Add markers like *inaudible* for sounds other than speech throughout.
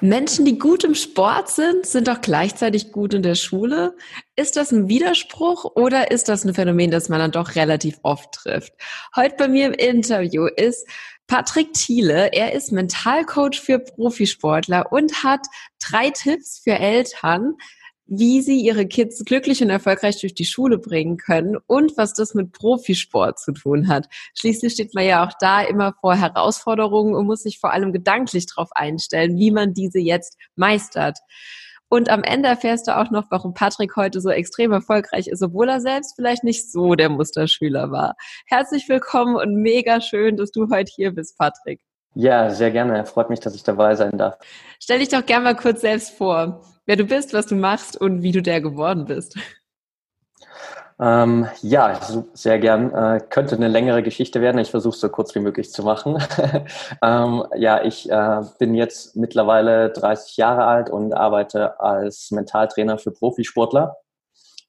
Menschen, die gut im Sport sind, sind auch gleichzeitig gut in der Schule. Ist das ein Widerspruch oder ist das ein Phänomen, das man dann doch relativ oft trifft? Heute bei mir im Interview ist Patrick Thiele. Er ist Mentalcoach für Profisportler und hat drei Tipps für Eltern, wie sie ihre Kids glücklich und erfolgreich durch die Schule bringen können und was das mit Profisport zu tun hat. Schließlich steht man ja auch da immer vor Herausforderungen und muss sich vor allem gedanklich darauf einstellen, wie man diese jetzt meistert. Und am Ende erfährst du auch noch, warum Patrick heute so extrem erfolgreich ist, obwohl er selbst vielleicht nicht so der Musterschüler war. Herzlich willkommen und mega schön, dass du heute hier bist, Patrick. Ja, sehr gerne. Freut mich, dass ich dabei sein darf. Stell dich doch gerne mal kurz selbst vor, wer du bist, was du machst und wie du der geworden bist. Ähm, ja, sehr gern. Äh, könnte eine längere Geschichte werden. Ich versuche es so kurz wie möglich zu machen. *laughs* ähm, ja, ich äh, bin jetzt mittlerweile 30 Jahre alt und arbeite als Mentaltrainer für Profisportler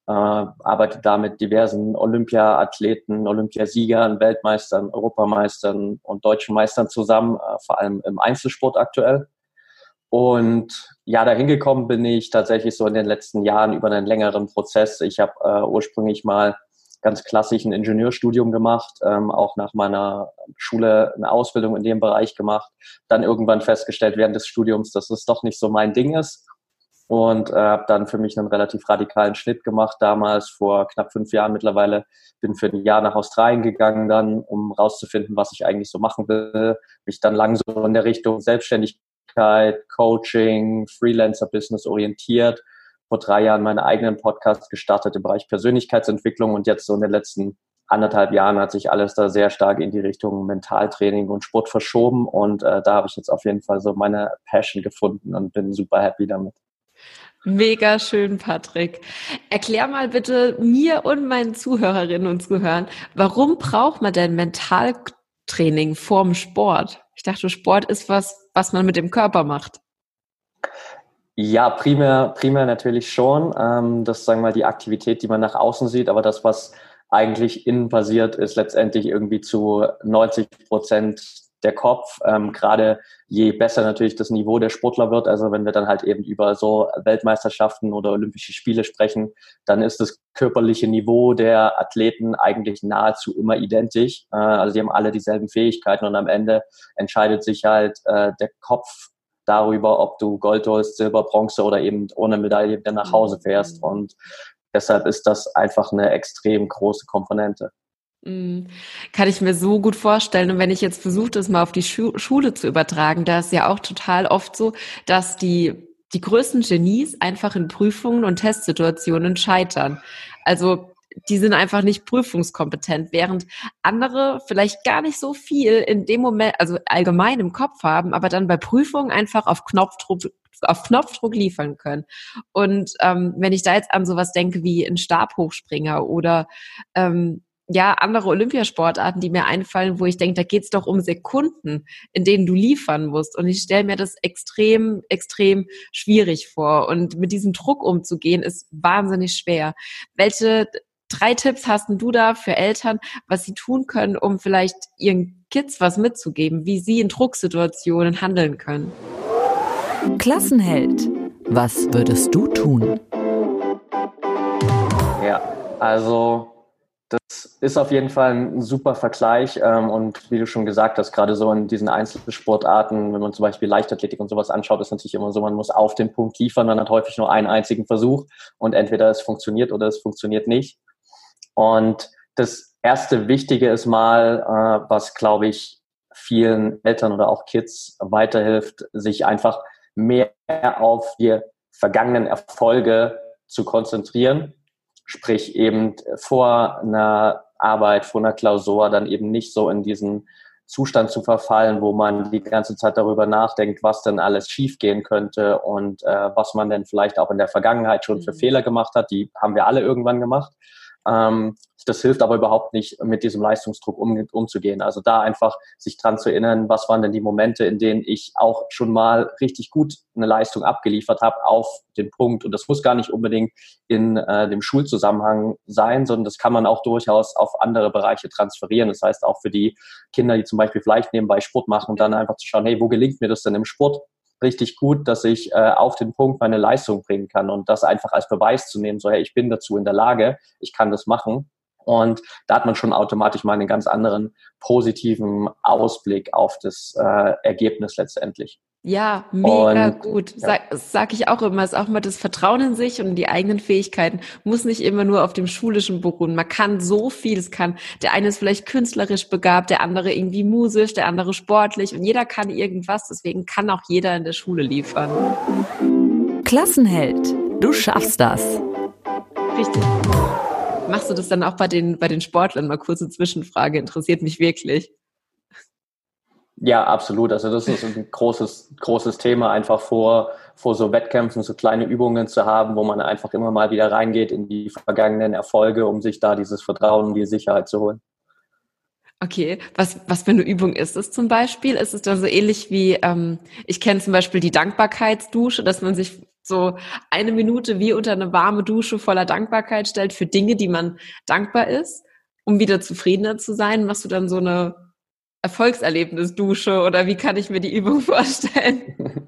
äh, arbeitet da mit diversen Olympia-Athleten, Olympiasiegern, Weltmeistern, Europameistern und deutschen Meistern zusammen, äh, vor allem im Einzelsport aktuell. Und ja, dahin gekommen bin ich tatsächlich so in den letzten Jahren über einen längeren Prozess. Ich habe äh, ursprünglich mal ganz klassisch ein Ingenieurstudium gemacht, ähm, auch nach meiner Schule eine Ausbildung in dem Bereich gemacht, dann irgendwann festgestellt während des Studiums, dass es doch nicht so mein Ding ist und äh, habe dann für mich einen relativ radikalen Schnitt gemacht damals vor knapp fünf Jahren mittlerweile. Bin für ein Jahr nach Australien gegangen dann um rauszufinden was ich eigentlich so machen will. Mich dann lang so in der Richtung Selbstständigkeit Coaching Freelancer Business orientiert. Vor drei Jahren meinen eigenen Podcast gestartet im Bereich Persönlichkeitsentwicklung und jetzt so in den letzten anderthalb Jahren hat sich alles da sehr stark in die Richtung Mentaltraining und Sport verschoben. Und äh, da habe ich jetzt auf jeden Fall so meine Passion gefunden und bin super happy damit. Mega schön, Patrick. Erklär mal bitte mir und meinen Zuhörerinnen und Zuhörern, warum braucht man denn Mentaltraining vorm Sport? Ich dachte, Sport ist was, was man mit dem Körper macht. Ja, primär, primär natürlich schon. Ähm, das ist, sagen wir mal, die Aktivität, die man nach außen sieht, aber das, was eigentlich innen passiert, ist letztendlich irgendwie zu 90 Prozent der Kopf, ähm, gerade je besser natürlich das Niveau der Sportler wird, also wenn wir dann halt eben über so Weltmeisterschaften oder Olympische Spiele sprechen, dann ist das körperliche Niveau der Athleten eigentlich nahezu immer identisch. Äh, also die haben alle dieselben Fähigkeiten und am Ende entscheidet sich halt äh, der Kopf darüber, ob du Gold holst, Silber, Bronze oder eben ohne Medaille wieder nach Hause fährst. Mhm. Und deshalb ist das einfach eine extrem große Komponente. Mhm. Kann ich mir so gut vorstellen. Und wenn ich jetzt versuche, das mal auf die Schu Schule zu übertragen, da ist ja auch total oft so, dass die, die größten Genies einfach in Prüfungen und Testsituationen scheitern. Also die sind einfach nicht prüfungskompetent, während andere vielleicht gar nicht so viel in dem Moment, also allgemein im Kopf haben, aber dann bei Prüfungen einfach auf Knopfdruck auf Knopfdruck liefern können. Und ähm, wenn ich da jetzt an sowas denke wie ein Stabhochspringer oder ähm, ja, andere Olympiasportarten, die mir einfallen, wo ich denke, da geht's doch um Sekunden, in denen du liefern musst. Und ich stelle mir das extrem, extrem schwierig vor. Und mit diesem Druck umzugehen, ist wahnsinnig schwer. Welche drei Tipps hast du da für Eltern, was sie tun können, um vielleicht ihren Kids was mitzugeben, wie sie in Drucksituationen handeln können? Klassenheld, was würdest du tun? Ja, also das ist auf jeden Fall ein super Vergleich ähm, und wie du schon gesagt hast, gerade so in diesen Einzelsportarten, wenn man zum Beispiel Leichtathletik und sowas anschaut, ist natürlich immer so, man muss auf den Punkt liefern, man hat häufig nur einen einzigen Versuch und entweder es funktioniert oder es funktioniert nicht. Und das erste Wichtige ist mal, äh, was glaube ich vielen Eltern oder auch Kids weiterhilft, sich einfach mehr auf die vergangenen Erfolge zu konzentrieren Sprich eben vor einer Arbeit, vor einer Klausur dann eben nicht so in diesen Zustand zu verfallen, wo man die ganze Zeit darüber nachdenkt, was denn alles schiefgehen könnte und äh, was man denn vielleicht auch in der Vergangenheit schon für mhm. Fehler gemacht hat. Die haben wir alle irgendwann gemacht. Ähm, das hilft aber überhaupt nicht, mit diesem Leistungsdruck um, umzugehen. Also da einfach sich dran zu erinnern, was waren denn die Momente, in denen ich auch schon mal richtig gut eine Leistung abgeliefert habe auf den Punkt. Und das muss gar nicht unbedingt in äh, dem Schulzusammenhang sein, sondern das kann man auch durchaus auf andere Bereiche transferieren. Das heißt auch für die Kinder, die zum Beispiel vielleicht nebenbei Sport machen, dann einfach zu schauen, hey, wo gelingt mir das denn im Sport? Richtig gut, dass ich äh, auf den Punkt meine Leistung bringen kann und das einfach als Beweis zu nehmen, so hey, ich bin dazu in der Lage, ich kann das machen. Und da hat man schon automatisch mal einen ganz anderen positiven Ausblick auf das äh, Ergebnis letztendlich. Ja, mega und, gut. Sag, ja. sag ich auch immer, ist auch mal das Vertrauen in sich und die eigenen Fähigkeiten muss nicht immer nur auf dem Schulischen beruhen. Man kann so viel. Es kann, der eine ist vielleicht künstlerisch begabt, der andere irgendwie musisch, der andere sportlich und jeder kann irgendwas. Deswegen kann auch jeder in der Schule liefern. Klassenheld, du schaffst das. Richtig. Machst du das dann auch bei den, bei den Sportlern? Mal kurze Zwischenfrage, interessiert mich wirklich. Ja, absolut. Also das ist ein großes, großes Thema, einfach vor, vor so Wettkämpfen so kleine Übungen zu haben, wo man einfach immer mal wieder reingeht in die vergangenen Erfolge, um sich da dieses Vertrauen und die Sicherheit zu holen. Okay, was, was für eine Übung ist es zum Beispiel? Ist es dann so ähnlich wie, ähm, ich kenne zum Beispiel die Dankbarkeitsdusche, dass man sich so eine Minute wie unter eine warme Dusche voller Dankbarkeit stellt für Dinge, die man dankbar ist, um wieder zufriedener zu sein. Machst du dann so eine Erfolgserlebnis-Dusche oder wie kann ich mir die Übung *laughs* vorstellen?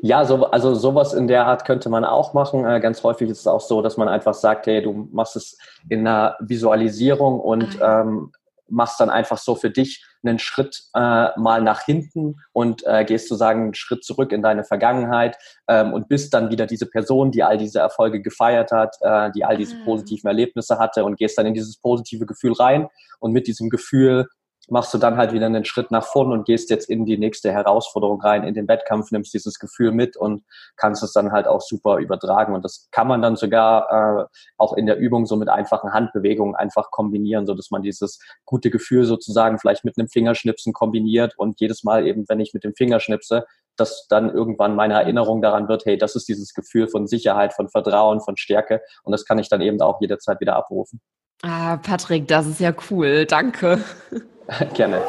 Ja, so, also sowas in der Art könnte man auch machen. Äh, ganz häufig ist es auch so, dass man einfach sagt, hey, du machst es in einer Visualisierung und ah, ähm, machst dann einfach so für dich einen Schritt äh, mal nach hinten und äh, gehst sozusagen einen Schritt zurück in deine Vergangenheit ähm, und bist dann wieder diese Person, die all diese Erfolge gefeiert hat, äh, die all diese ah. positiven Erlebnisse hatte und gehst dann in dieses positive Gefühl rein und mit diesem Gefühl machst du dann halt wieder einen Schritt nach vorn und gehst jetzt in die nächste Herausforderung rein, in den Wettkampf, nimmst dieses Gefühl mit und kannst es dann halt auch super übertragen. Und das kann man dann sogar äh, auch in der Übung so mit einfachen Handbewegungen einfach kombinieren, so dass man dieses gute Gefühl sozusagen vielleicht mit einem Fingerschnipsen kombiniert und jedes Mal eben, wenn ich mit dem Finger dass dann irgendwann meine Erinnerung daran wird, hey, das ist dieses Gefühl von Sicherheit, von Vertrauen, von Stärke und das kann ich dann eben auch jederzeit wieder abrufen. Ah, Patrick, das ist ja cool. Danke. *laughs* Gerne.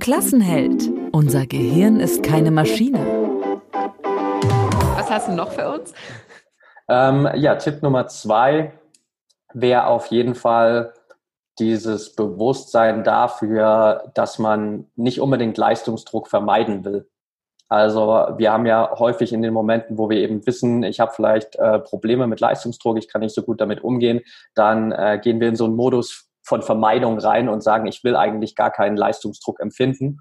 Klassenheld. Unser Gehirn ist keine Maschine. Was hast du noch für uns? Ähm, ja, Tipp Nummer zwei wäre auf jeden Fall dieses Bewusstsein dafür, dass man nicht unbedingt Leistungsdruck vermeiden will. Also wir haben ja häufig in den Momenten, wo wir eben wissen, ich habe vielleicht äh, Probleme mit Leistungsdruck, ich kann nicht so gut damit umgehen, dann äh, gehen wir in so einen Modus von Vermeidung rein und sagen, ich will eigentlich gar keinen Leistungsdruck empfinden.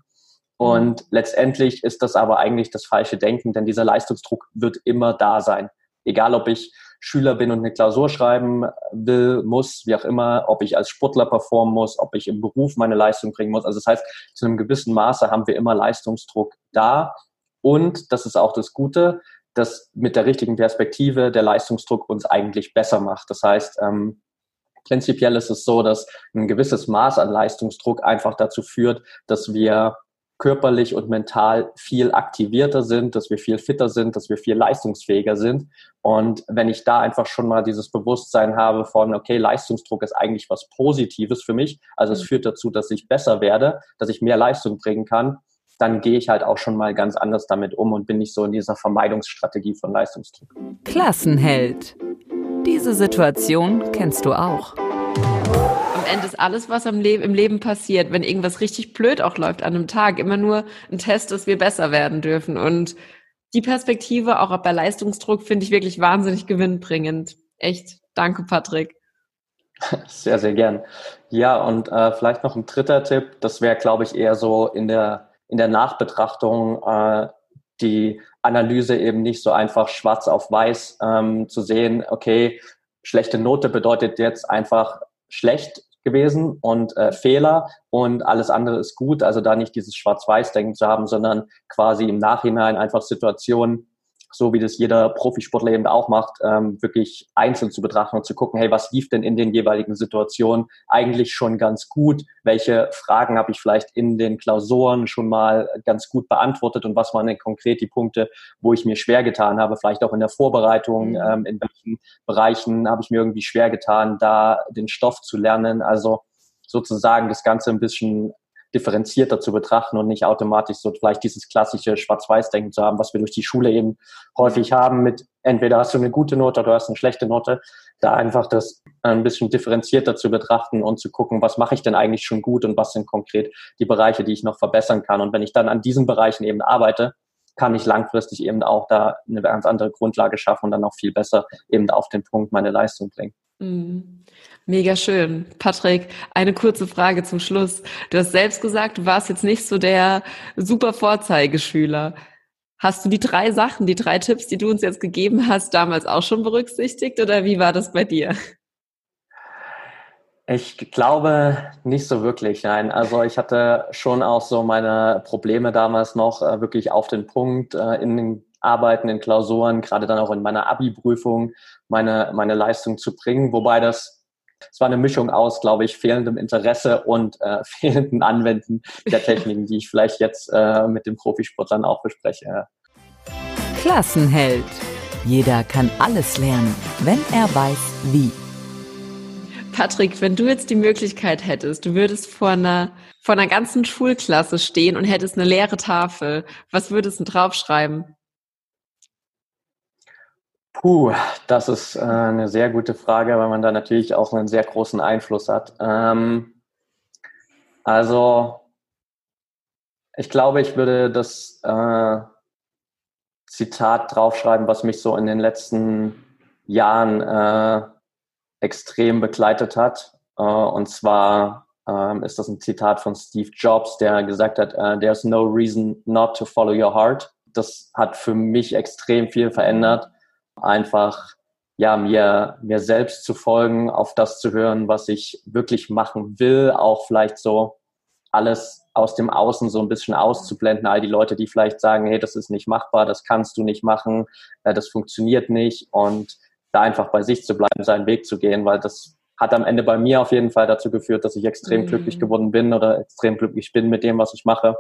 Und letztendlich ist das aber eigentlich das falsche Denken, denn dieser Leistungsdruck wird immer da sein. Egal, ob ich Schüler bin und eine Klausur schreiben will, muss, wie auch immer, ob ich als Sportler performen muss, ob ich im Beruf meine Leistung bringen muss. Also das heißt, zu einem gewissen Maße haben wir immer Leistungsdruck da. Und das ist auch das Gute, dass mit der richtigen Perspektive der Leistungsdruck uns eigentlich besser macht. Das heißt, ähm, Prinzipiell ist es so, dass ein gewisses Maß an Leistungsdruck einfach dazu führt, dass wir körperlich und mental viel aktivierter sind, dass wir viel fitter sind, dass wir viel leistungsfähiger sind. Und wenn ich da einfach schon mal dieses Bewusstsein habe von, okay, Leistungsdruck ist eigentlich was Positives für mich, also es mhm. führt dazu, dass ich besser werde, dass ich mehr Leistung bringen kann, dann gehe ich halt auch schon mal ganz anders damit um und bin nicht so in dieser Vermeidungsstrategie von Leistungsdruck. Klassenheld. Diese Situation kennst du auch. Am Ende ist alles, was im Leben, im Leben passiert, wenn irgendwas richtig blöd auch läuft an einem Tag, immer nur ein Test, dass wir besser werden dürfen. Und die Perspektive, auch bei Leistungsdruck, finde ich wirklich wahnsinnig gewinnbringend. Echt. Danke, Patrick. *laughs* Sehr, sehr gern. Ja, und äh, vielleicht noch ein dritter Tipp, das wäre, glaube ich, eher so in der, in der Nachbetrachtung äh, die Analyse eben nicht so einfach schwarz auf weiß ähm, zu sehen, okay, schlechte Note bedeutet jetzt einfach schlecht gewesen und äh, Fehler und alles andere ist gut. Also da nicht dieses Schwarz-Weiß-Denken zu haben, sondern quasi im Nachhinein einfach Situationen so wie das jeder Profisportler eben auch macht, ähm, wirklich einzeln zu betrachten und zu gucken, hey, was lief denn in den jeweiligen Situationen eigentlich schon ganz gut? Welche Fragen habe ich vielleicht in den Klausuren schon mal ganz gut beantwortet und was waren denn konkret die Punkte, wo ich mir schwer getan habe, vielleicht auch in der Vorbereitung, mhm. ähm, in welchen Bereichen habe ich mir irgendwie schwer getan, da den Stoff zu lernen. Also sozusagen das Ganze ein bisschen differenzierter zu betrachten und nicht automatisch so vielleicht dieses klassische Schwarz-Weiß-Denken zu haben, was wir durch die Schule eben häufig haben mit entweder hast du eine gute Note oder du hast eine schlechte Note, da einfach das ein bisschen differenzierter zu betrachten und zu gucken, was mache ich denn eigentlich schon gut und was sind konkret die Bereiche, die ich noch verbessern kann. Und wenn ich dann an diesen Bereichen eben arbeite, kann ich langfristig eben auch da eine ganz andere Grundlage schaffen und dann auch viel besser eben auf den Punkt meine Leistung bringen. Mhm. Mega schön. Patrick, eine kurze Frage zum Schluss. Du hast selbst gesagt, du warst jetzt nicht so der super Vorzeigeschüler. Hast du die drei Sachen, die drei Tipps, die du uns jetzt gegeben hast, damals auch schon berücksichtigt oder wie war das bei dir? Ich glaube nicht so wirklich, nein. Also ich hatte schon auch so meine Probleme damals noch äh, wirklich auf den Punkt äh, in den Arbeiten, in Klausuren, gerade dann auch in meiner Abi-Prüfung meine, meine Leistung zu bringen, wobei das es war eine Mischung aus, glaube ich, fehlendem Interesse und äh, *laughs* fehlenden Anwenden der Techniken, die ich vielleicht jetzt äh, mit den Profisportlern auch bespreche. Klassenheld. Jeder kann alles lernen, wenn er weiß, wie. Patrick, wenn du jetzt die Möglichkeit hättest, du würdest vor einer, vor einer ganzen Schulklasse stehen und hättest eine leere Tafel, was würdest du draufschreiben? Puh, das ist äh, eine sehr gute Frage, weil man da natürlich auch einen sehr großen Einfluss hat. Ähm, also, ich glaube, ich würde das äh, Zitat draufschreiben, was mich so in den letzten Jahren äh, extrem begleitet hat. Äh, und zwar ähm, ist das ein Zitat von Steve Jobs, der gesagt hat, uh, There's no reason not to follow your heart. Das hat für mich extrem viel verändert einfach ja, mir, mir selbst zu folgen, auf das zu hören, was ich wirklich machen will, auch vielleicht so alles aus dem Außen so ein bisschen auszublenden, all die Leute, die vielleicht sagen, hey, das ist nicht machbar, das kannst du nicht machen, äh, das funktioniert nicht und da einfach bei sich zu bleiben, seinen Weg zu gehen, weil das hat am Ende bei mir auf jeden Fall dazu geführt, dass ich extrem mhm. glücklich geworden bin oder extrem glücklich bin mit dem, was ich mache.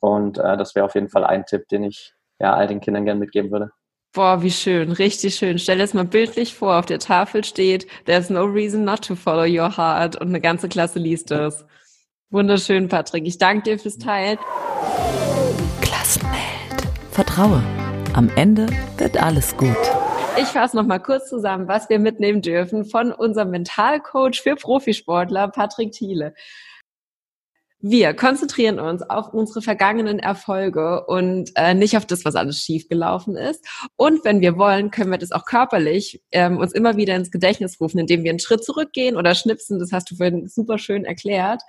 Und äh, das wäre auf jeden Fall ein Tipp, den ich ja all den Kindern gerne mitgeben würde. Boah, wie schön, richtig schön. Stell dir das mal bildlich vor, auf der Tafel steht, there's no reason not to follow your heart und eine ganze Klasse liest das. Wunderschön, Patrick. Ich danke dir fürs Teilen. Klassenheld. Vertraue. Am Ende wird alles gut. Ich fasse noch mal kurz zusammen, was wir mitnehmen dürfen von unserem Mentalcoach für Profisportler, Patrick Thiele. Wir konzentrieren uns auf unsere vergangenen Erfolge und äh, nicht auf das, was alles schiefgelaufen ist. Und wenn wir wollen, können wir das auch körperlich ähm, uns immer wieder ins Gedächtnis rufen, indem wir einen Schritt zurückgehen oder schnipsen. Das hast du vorhin super schön erklärt.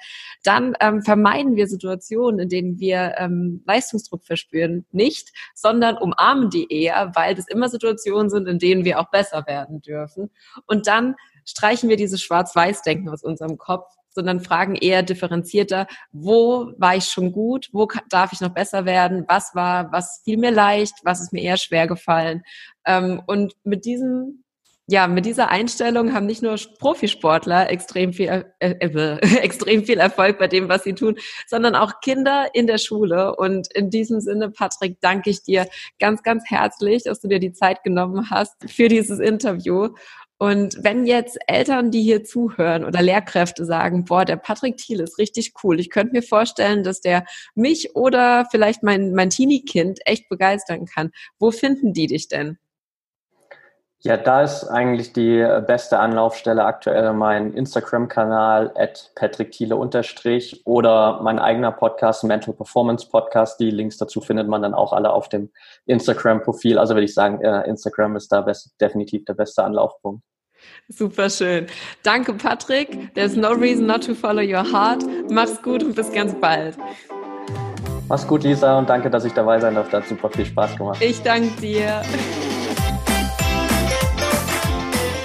Dann ähm, vermeiden wir Situationen, in denen wir ähm, Leistungsdruck verspüren, nicht, sondern umarmen die eher, weil das immer Situationen sind, in denen wir auch besser werden dürfen. Und dann streichen wir dieses Schwarz-Weiß-Denken aus unserem Kopf sondern fragen eher differenzierter, wo war ich schon gut, wo darf ich noch besser werden, was war, was fiel mir leicht, was ist mir eher schwer gefallen. Ähm, und mit diesem ja, mit dieser Einstellung haben nicht nur Profisportler extrem viel, äh, äh, *laughs* extrem viel Erfolg bei dem, was sie tun, sondern auch Kinder in der Schule. Und in diesem Sinne, Patrick, danke ich dir ganz, ganz herzlich, dass du dir die Zeit genommen hast für dieses Interview. Und wenn jetzt Eltern, die hier zuhören oder Lehrkräfte sagen, boah, der Patrick Thiel ist richtig cool, ich könnte mir vorstellen, dass der mich oder vielleicht mein, mein Teenie-Kind echt begeistern kann. Wo finden die dich denn? Ja, da ist eigentlich die beste Anlaufstelle aktuell mein Instagram-Kanal at Patrick Thiele unterstrich oder mein eigener Podcast, Mental Performance Podcast. Die Links dazu findet man dann auch alle auf dem Instagram-Profil. Also würde ich sagen, Instagram ist da best, definitiv der beste Anlaufpunkt. Super schön. Danke, Patrick. There's no reason not to follow your heart. Mach's gut und bis ganz bald. Mach's gut, Lisa, und danke, dass ich dabei sein durfte. Hat super viel Spaß gemacht. Ich danke dir.